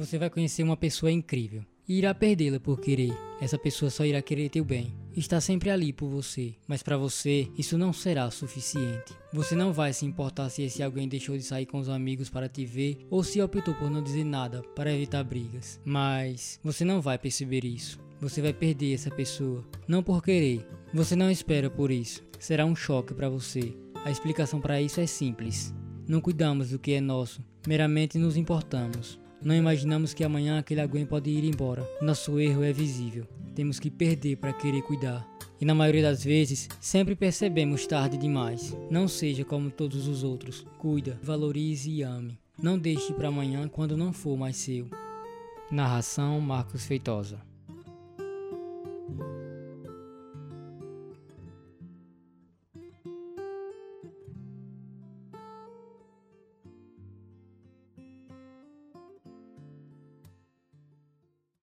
você vai conhecer uma pessoa incrível e irá perdê-la por querer. Essa pessoa só irá querer teu bem. Está sempre ali por você, mas para você isso não será suficiente. Você não vai se importar se esse alguém deixou de sair com os amigos para te ver ou se optou por não dizer nada para evitar brigas. Mas você não vai perceber isso. Você vai perder essa pessoa, não por querer. Você não espera por isso. Será um choque para você. A explicação para isso é simples. Não cuidamos do que é nosso, meramente nos importamos. Não imaginamos que amanhã aquele alguém pode ir embora. Nosso erro é visível. Temos que perder para querer cuidar. E na maioria das vezes, sempre percebemos tarde demais. Não seja como todos os outros. Cuida, valorize e ame. Não deixe para amanhã quando não for mais seu. Narração Marcos Feitosa